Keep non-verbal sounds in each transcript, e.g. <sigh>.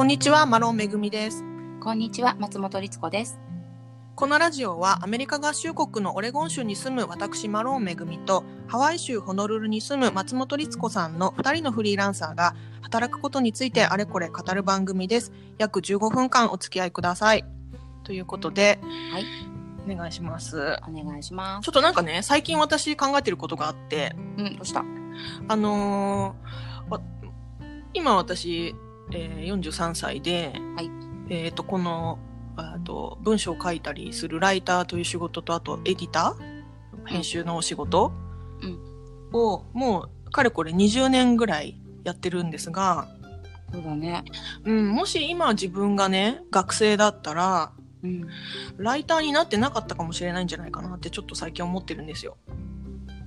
こんにちは、マロンめぐみです。こんにちは、松本律子です。このラジオはアメリカ合衆国のオレゴン州に住む私マロンめぐみとハワイ州ホノルルに住む松本律子さんの2人のフリーランサーが働くことについてあれこれ語る番組です。約15分間お付き合いください。ということで、はい、お願いします。お願いします。ちょっとなんかね、最近私考えてることがあって、うん、どうした？あのーわ今私、えー43歳で、はいえっ、と、この、あと文章を書いたりするライターという仕事と、あとエディター?編集のお仕事うんを、もう、かれこれ20年ぐらいやってるんですが、そうだね。うん、もし今自分がね、学生だったら、うん。ライターになってなかったかもしれないんじゃないかなってちょっと最近思ってるんですよ。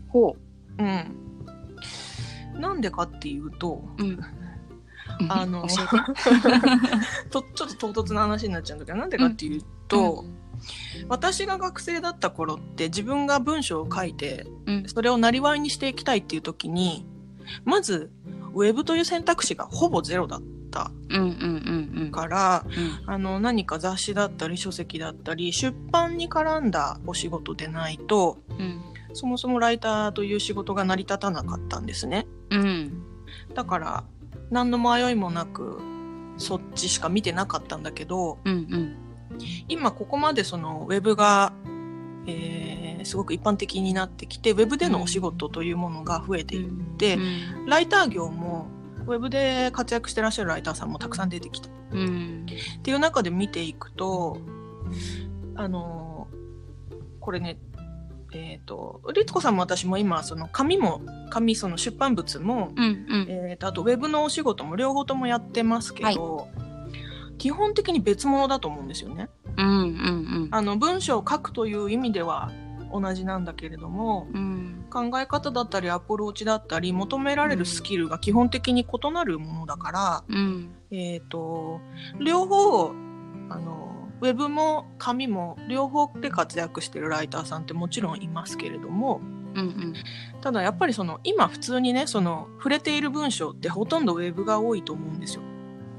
ほうん。なんでかっていうと、う。うん。あの <laughs> ちょっと唐突な話になっちゃうんだけどなんでかっていうえて。と、私が学生だった頃って自分が文章を書いてうん。それをなりわいにしていきたいっていう時にまずウェブという選択肢がほぼゼロだったうん。うん。うん。うん。からうん。あの何か雑誌だったり書籍だったり出版に絡んだお仕事でないとうん。そもそもライターという仕事が成り立たなかったんですね。うん。だから何の迷いもなくそっちしか見てなかったんだけどうん。うん。今ここまでそのウェブが、えーすごく一般的になってきてウェブでのお仕事というものが増えていって、うん。ライター業もウェブで活躍してらっしゃるライターさんもたくさん出てきたっうん。ていう中で見ていくとあのこれねえっ、と律子さんも私も今その紙も紙その出版物もうん。うん。えー、とあとウェブのお仕事も両方ともやってますけど、基本的に別物だと思うんですよね。うん。うん。あの文章を書くという意味では同じなんだけれどもうん。考え方だったりアプローチだったり求められるスキルが基本的に異なるものだから、うん。えー、と両方あのウェブも紙も両方で活躍してるライターさんってもちろんいますけれどもうん。ただやっぱりその今普通にねその触れている文章ってほとんどウェブが多いと思うんですよ。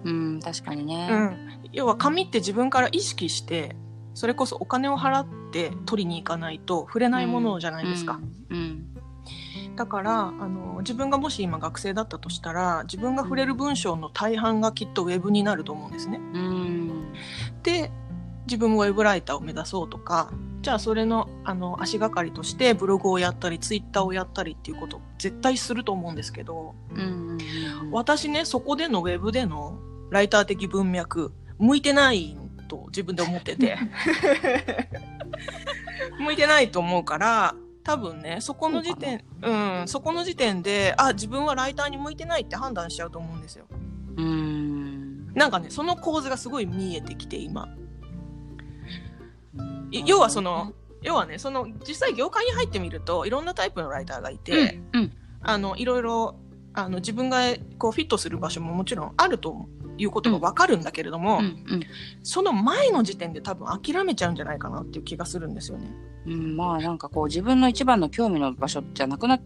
うん。確かにね。うん、要は紙って自分から意識してそれこそお金を払って取りに行かないと触れないものじゃないですか、うん。だからあの自分がもし今学生だったとしたら自分が触れる文章の大半がきっとウェブになると思うんですね。うん。で自分もウェブライターを目指そうとかじゃあそれのあの足がかりとしてブログをやったりツイッターをやったりっていうことを絶対すると思うんですけどうん。私ねそこでのウェブでのライター的文脈向いてないと自分で思ってて <laughs> 向いてないと思うから多分ねそこの時点うんそこの時点であ自分はライターに向いてないって判断しちゃうと思うんですようん。なんかねその構図がすごい見えてきて今い要はその、要はねその実際業界に入ってみるといろんなタイプのライターがいて、うん。あのいろいろあの自分がこうフィットする場所ももちろんあるということが分かるんだけれども、うん。その前の時点で多分諦めちゃうんじゃないかなっていう気がするんですよね。うん。まあなんかこう自分の一番の興味の場所じゃなくなっ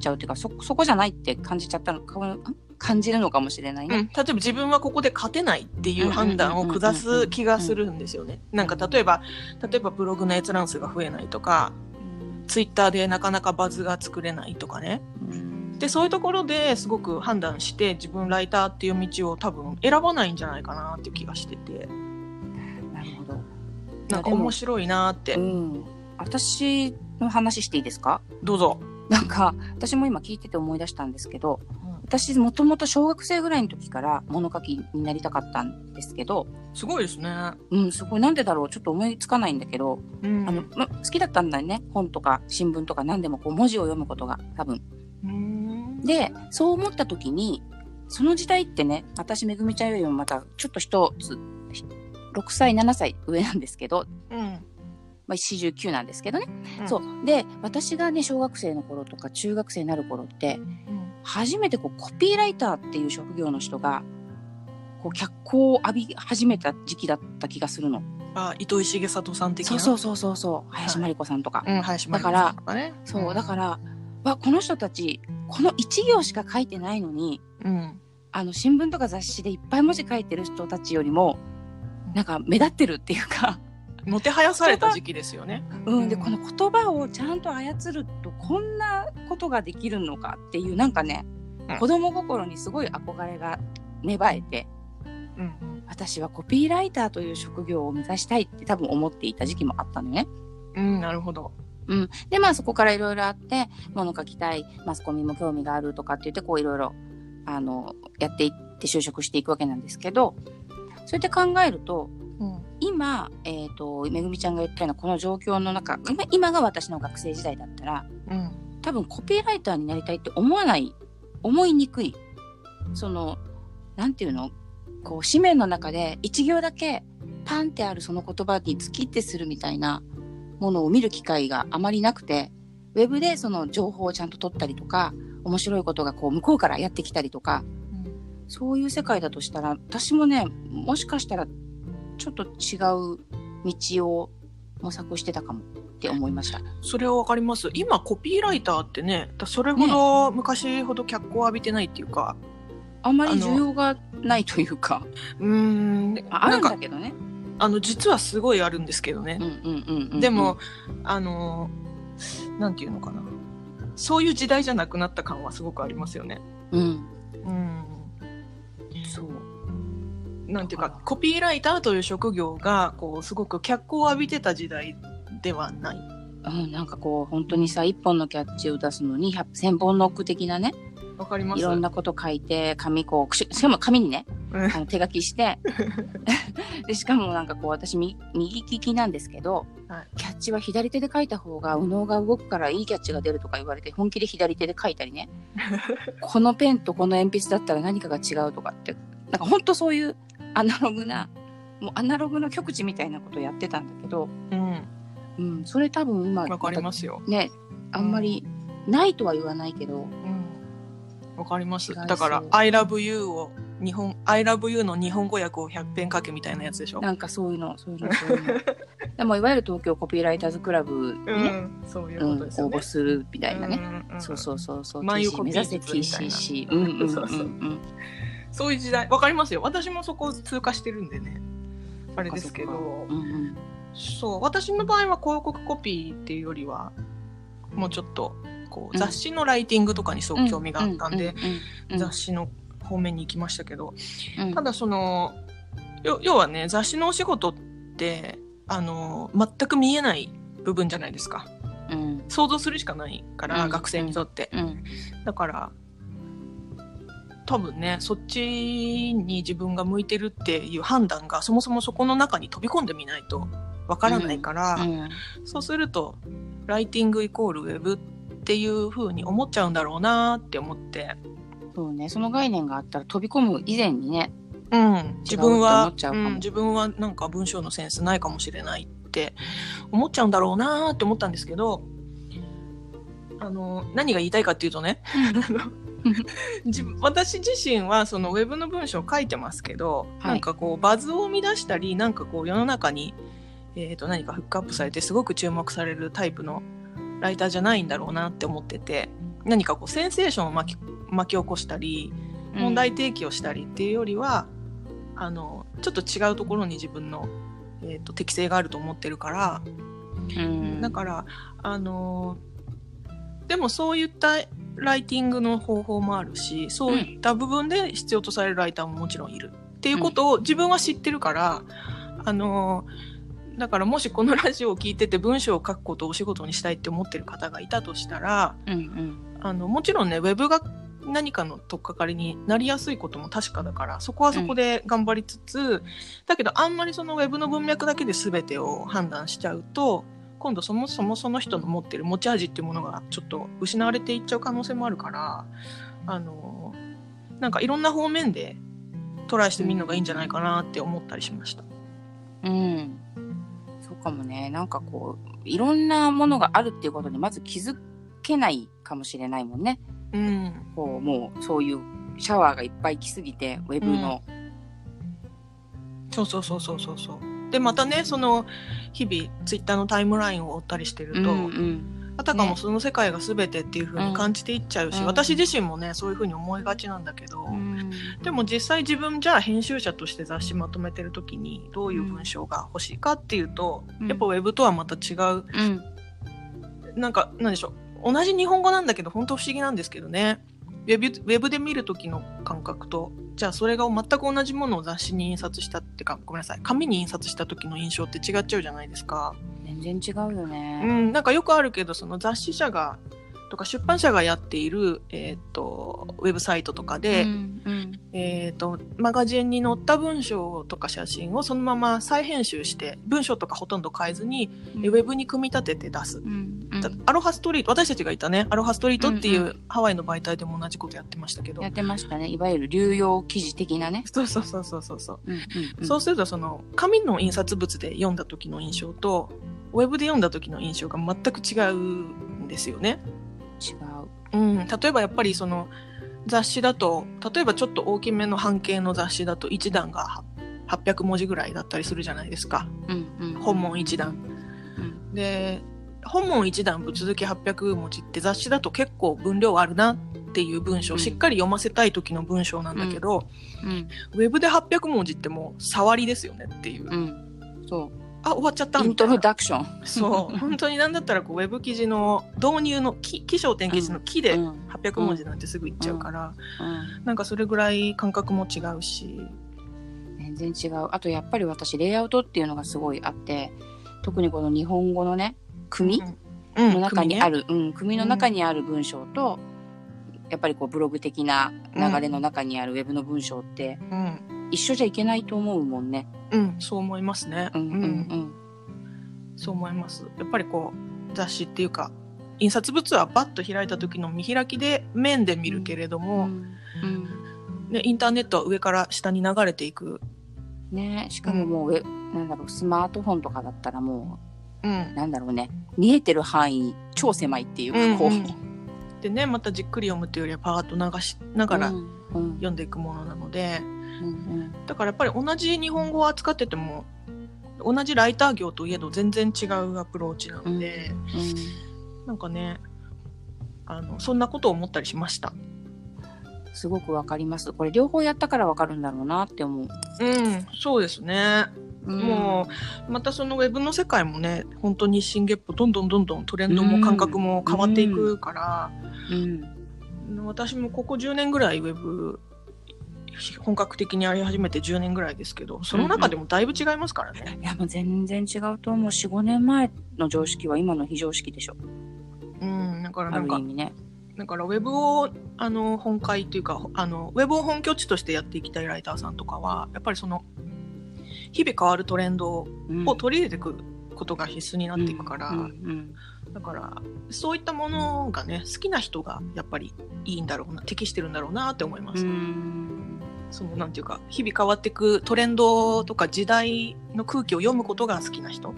ちゃうっていうかそそこじゃないって感じちゃったのか感じるのかもしれないうん、ね。例えば自分はここで勝てないっていう判断を下す気がするんですよね。なんか例えば例えばブログの閲覧数が増えないとかツイッターでなかなかバズが作れないとかね。うんでそういうところですごく判断して自分ライターっていう道を多分選ばないんじゃないかなっていう気がしててなるほど。なんか面白いなってうん。私の話していいですか？どうぞ。なんか私も今聞いてて思い出したんですけど私もともと小学生ぐらいの時から物書きになりたかったんですけどすごいですね。うんすごい。なんでだろう？ちょっと思いつかないんだけど、うん。あのま、好きだったんだよね。本とか新聞とか何でもこう文字を読むことが多分。うん。でそう思った時にその時代ってね私めぐみちゃんよりもまたちょっと一つ6歳7歳上なんですけど、うん。まあ、49なんですけどね、うん。そう。で私がね小学生の頃とか中学生になる頃ってうん初めてこうコピーライターっていう職業の人がこう脚光を浴び始めた時期だった気がするの。あ糸井重里さん的な？そうそうそうそうそう林真理子さんとか。うん、林真理子だからさんとかね。そうだからわこの人たちこの1行しか書いてないのにうん。あの新聞とか雑誌でいっぱい文字書いてる人たちよりもなんか目立ってるっていうか、もてはやされた時期ですよね。うん、でうんこの言葉をちゃんと操るとこんなことができるのかっていうなんかね、うん子供心にすごい憧れが芽生えてうん私はコピーライターという職業を目指したいって多分思っていた時期もあったのね。うん、なるほど。うん、でまあそこからいろいろあって物書きたいマスコミも興味があるとかって言ってこういろいろあのやっていって就職していくわけなんですけどそうやって考えるとうん。今、えっとめぐみちゃんが言ったようなこの状況の中今今が私の学生時代だったらうん。多分コピーライターになりたいって思わない思いにくい。そのなんていうの？こう紙面の中で一行だけパンってあるその言葉に突きってするみたいなものを見る機会があまりなくてウェブでその情報をちゃんと取ったりとか面白いことがこう向こうからやってきたりとかそういう世界だとしたら私もねもしかしたらちょっと違う道を模索してたかもって思いました。それはわかります。今コピーライターってね、だそれほど昔ほど脚光を浴びてないっていうか、あんまり需要がないというかうーん、ああるんだけどね。あの実はすごいあるんですけどねでも、あのなんていうのかな、そういう時代じゃなくなった感はすごくありますよね。うん、うん。そう。なんていうか、コピーライターという職業がこうすごく脚光を浴びてた時代ではない。うん、なんかこう本当にさ一本のキャッチを出すのに百千本ノック的なねわかります。いろんなこと書いて紙こうししかも紙にねうん。あの手書きして。<laughs> でしかもなんかこう私み右利きなんですけど、はい。キャッチは左手で書いた方が右脳が動くからいいキャッチが出るとか言われて本気で左手で書いたりね。<laughs> このペンとこの鉛筆だったら何かが違うとかってなんか本当そういうアナログなもうアナログの極致みたいなことやってたんだけど、うん、うん、それ多分今わかりますよ。ねあんまりないとは言わないけど、うん、わかります。だから、I love you を、日本、I love you の日本語訳を100遍書けみたいなやつでしょ？なんかそういうのそういうのそういうの。<laughs> でもいわゆる東京コピーライターズクラブにね、ん、そういううんことですよね。応募するみたいなね、んんんそうそうそうそう。万有 TC コピー目指せ TCC うんうんうんそうそうう。んそういう時代、わかりますよ。私もそこ通過してるんでね。あれですけど、うんうん。そう、私の場合は広告コピーっていうよりは、もうちょっと、こう、うん。雑誌のライティングとかにすごく興味があったんで、雑誌の方面に行きましたけど、うん。ただその、よ要はね、雑誌のお仕事って、あの、全く見えない部分じゃないですか。うん。想像するしかないから、うん。学生にとって。うん。だから、多分ね、そっちに自分が向いてるっていう判断が、そもそもそこの中に飛び込んでみないとわからないから、うんそうすると、ライティングイコールウェブっていう風に思っちゃうんだろうなって思って、そうねその概念があったら飛び込む以前にねうん、自分はうん自分はなんか文章のセンスないかもしれないって思っちゃうんだろうなって思ったんですけどあの何が言いたいかっていうとね <laughs> 私自身はそのウェブの文章を書いてますけど、はい。なんかこうバズを生み出したりなんかこう世の中に、えー、と何かフックアップされてすごく注目されるタイプのライターじゃないんだろうなって思ってて何かこうセンセーションを巻き巻き起こしたり問題提起をしたりっていうよりは、あのちょっと違うところに自分の、えー、と適性があると思ってるから、うん。だからあのでもそういったライティングの方法もあるしそういった部分で必要とされるライターももちろんいる。っていうことを自分は知ってるから、あのだからもしこのラジオを聞いてて文章を書くことをお仕事にしたいって思ってる方がいたとしたらうんうん。あのもちろんねウェブが何かの取っかかりになりやすいことも確かだからそこはそこで頑張りつつ、だけどあんまりそのウェブの文脈だけで全てを判断しちゃうと今度そもそもその人の持ってる持ち味っていうものがちょっと失われていっちゃう可能性もあるからあのなんかいろんな方面でトライしてみるのがいいんじゃないかなって思ったりしました。うん。そうかもね。なんかこういろんなものがあるっていうことにまず気づけないかもしれないもんね。うん、こうもうそういうシャワーがいっぱい来すぎてウェブの、そうそうそうそうそうそう。でまたねその日々ツイッターのタイムラインを追ったりしてると、うんうん。あたかもねその世界が全てっていう風に感じていっちゃうし、うん。私自身もねそういう風に思いがちなんだけど、うん。でも実際自分じゃあ編集者として雑誌まとめてる時にどういう文章が欲しいかっていうと、うん。やっぱウェブとはまた違う。うん。なんかなんでしょう。同じ日本語なんだけど本当不思議なんですけどね。ウェブウェブで見る時の感覚とじゃあそれが全く同じものを雑誌に印刷したってかごめんなさい紙に印刷した時の印象って違っちゃうじゃないですか。全然違うようね。ん、なんかよくあるけどその雑誌社がとか出版社がやっている、えー、とウェブサイトとかで、うんうんえー、とマガジンに載った文章とか写真をそのまま再編集して文章とかほとんど変えずに、うんウェブに組み立てて出す。うアロハストリート私たちがいたねアロハストリートっていう、ハワイの媒体でも同じことやってましたけどやってましたね。いわゆる流用記事的なね。そうそうそうそうそうそう、そうするとその紙の印刷物で読んだ時の印象とウェブで読んだ時の印象が全く違うんですよね。違う。うん、例えばやっぱりその雑誌だと例えばちょっと大きめの半径の雑誌だと1段がは800文字ぐらいだったりするじゃないですかうんうん本文1段。うんで本文1段ぶっ続き800文字って雑誌だと結構分量あるなっていう文章、うんしっかり読ませたい時の文章なんだけど、うんウェブで800文字ってもう触りですよねっていう、うん。そあ終わっちゃったう。イントロダクション。そう <laughs> 本当になんだったらこうウェブ記事の導入の起起承転結の「記」でうん800文字なんてすぐいっちゃうから、うんなんかそれぐらい感覚も違うし。全然違う。あとやっぱり私、レイアウトっていうのがすごいあって、特にこの日本語のね、組？うんの中にある、る、うん、組の中にある文章と、やっぱりこうブログ的な流れの中にあるウェブの文章って、うん一緒じゃいけないと思うもんね。うん、そう思いますね。うんうんうん。そう思います。やっぱりこう雑誌っていうか印刷物はバッと開いた時の見開きで面で見るけれどうも、んうんね、インターネットは上から下に流れていく。ねしかももう、ウェなんだろう、スマートフォンとかだったらもうんう、なんだろうね、見えてる範囲超狭いっていうか、こう。うんうんでねまたじっくり読むっていうよりはパーッと流しながらうんうん読んでいくものなので、うんだからやっぱり同じ日本語を扱ってても同じライター業といえど全然違うアプローチなので、うんなんかねあのそんなことを思ったりしました。すごくわかります。これ両方やったからわかるんだろうなって思う。うん、そうですね。もうまたそのウェブの世界もね本当に新月歩どんどんどんどんトレンドも感覚も変わっていくから、うん、私もここ10年ぐらいウェブ本格的にやり始めて10年ぐらいですけどその中でもだいぶ違いますからね。いやもう全然違うと思う。4、5年前の常識は今の非常識でしょ。うん、だからあなんかる意味ね。だからウェブをあの本会というかあのウェブを本拠地としてやっていきたいライターさんとかはやっぱりその日々変わるトレンドうんを取り入れていくことが必須になっていくから、だからそういったものがね好きな人がやっぱりいいんだろうな適してるんだろうなって思います。うんそのなんていうか日々変わっていくトレンドとか時代の空気を読むことが好きな人、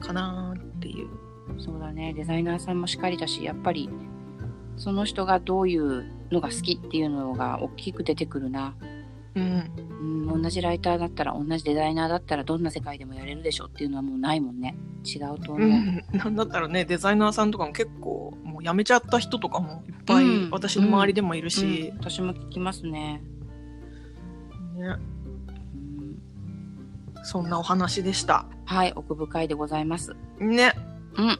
かなっていう。うん。そうだね。デザイナーさんもしっかりだし、やっぱりその人がどういうのが好きっていうのが大きく出てくるな。うんうん、同じライターだったら、同じデザイナーだったらどんな世界でもやれるでしょっていうのはもうないもんね。違うと思う。うん、なんだったらねデザイナーさんとかも結構もう辞めちゃった人とかもいっぱいうん私の周りでもいるうんし、私も聞きますね。ね、うんそんなお話でした。はい、奥深いでございます。ね、うん。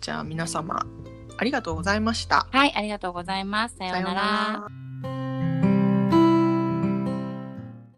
じゃあ皆様ありがとうございました。はい、ありがとうございます。さようなら。ら。